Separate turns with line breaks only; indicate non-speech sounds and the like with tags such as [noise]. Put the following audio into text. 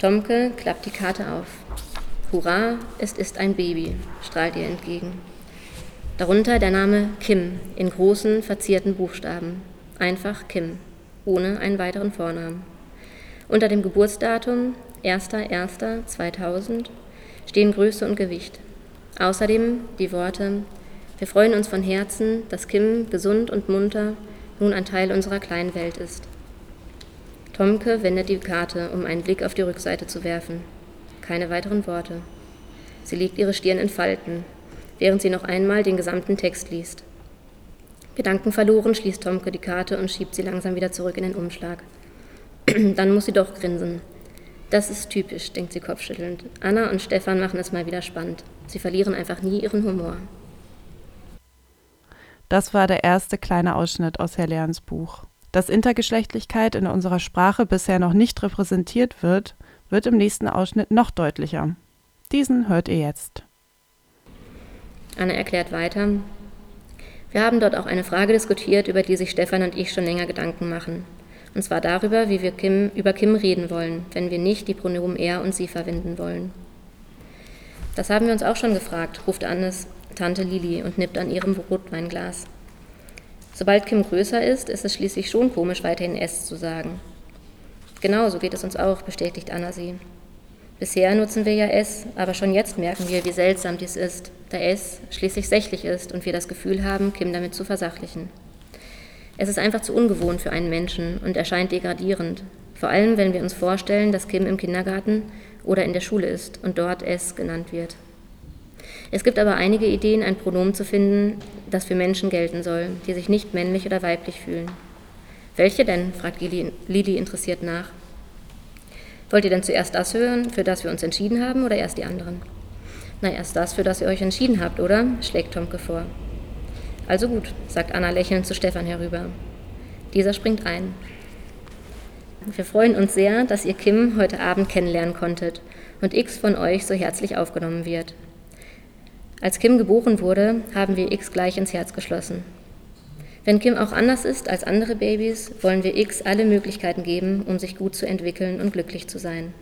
Tomke klappt die Karte auf. Hurra, es ist ein Baby, strahlt ihr entgegen. Darunter der Name Kim in großen, verzierten Buchstaben. Einfach Kim, ohne einen weiteren Vornamen. Unter dem Geburtsdatum 1.1.2000 stehen Größe und Gewicht. Außerdem die Worte Wir freuen uns von Herzen, dass Kim gesund und munter nun ein Teil unserer kleinen Welt ist. Tomke wendet die Karte, um einen Blick auf die Rückseite zu werfen. Keine weiteren Worte. Sie legt ihre Stirn in Falten, während sie noch einmal den gesamten Text liest. Gedankenverloren schließt Tomke die Karte und schiebt sie langsam wieder zurück in den Umschlag. [clears throat] Dann muss sie doch grinsen. Das ist typisch, denkt sie kopfschüttelnd. Anna und Stefan machen es mal wieder spannend. Sie verlieren einfach nie ihren Humor.
Das war der erste kleine Ausschnitt aus Herr Lerns Buch. Dass Intergeschlechtlichkeit in unserer Sprache bisher noch nicht repräsentiert wird, wird im nächsten Ausschnitt noch deutlicher. Diesen hört ihr jetzt.
Anne erklärt weiter. Wir haben dort auch eine Frage diskutiert, über die sich Stefan und ich schon länger Gedanken machen. Und zwar darüber, wie wir Kim, über Kim reden wollen, wenn wir nicht die Pronomen er und sie verwenden wollen. Das haben wir uns auch schon gefragt, ruft Annes Tante Lili und nippt an ihrem Rotweinglas. Sobald Kim größer ist, ist es schließlich schon komisch, weiterhin S zu sagen. Genau, so geht es uns auch, bestätigt Anna sie. Bisher nutzen wir ja S, aber schon jetzt merken wir, wie seltsam dies ist, da S schließlich sächlich ist und wir das Gefühl haben, Kim damit zu versachlichen. Es ist einfach zu ungewohnt für einen Menschen und erscheint degradierend, vor allem wenn wir uns vorstellen, dass Kim im Kindergarten oder in der Schule ist und dort S genannt wird. Es gibt aber einige Ideen, ein Pronomen zu finden, das für Menschen gelten soll, die sich nicht männlich oder weiblich fühlen. Welche denn? fragt Lili interessiert nach. Wollt ihr denn zuerst das hören, für das wir uns entschieden haben, oder erst die anderen? Na, erst das, für das ihr euch entschieden habt, oder? schlägt Tomke vor. Also gut, sagt Anna lächelnd zu Stefan herüber. Dieser springt ein. Wir freuen uns sehr, dass ihr Kim heute Abend kennenlernen konntet und X von euch so herzlich aufgenommen wird. Als Kim geboren wurde, haben wir X gleich ins Herz geschlossen. Wenn Kim auch anders ist als andere Babys, wollen wir X alle Möglichkeiten geben, um sich gut zu entwickeln und glücklich zu sein.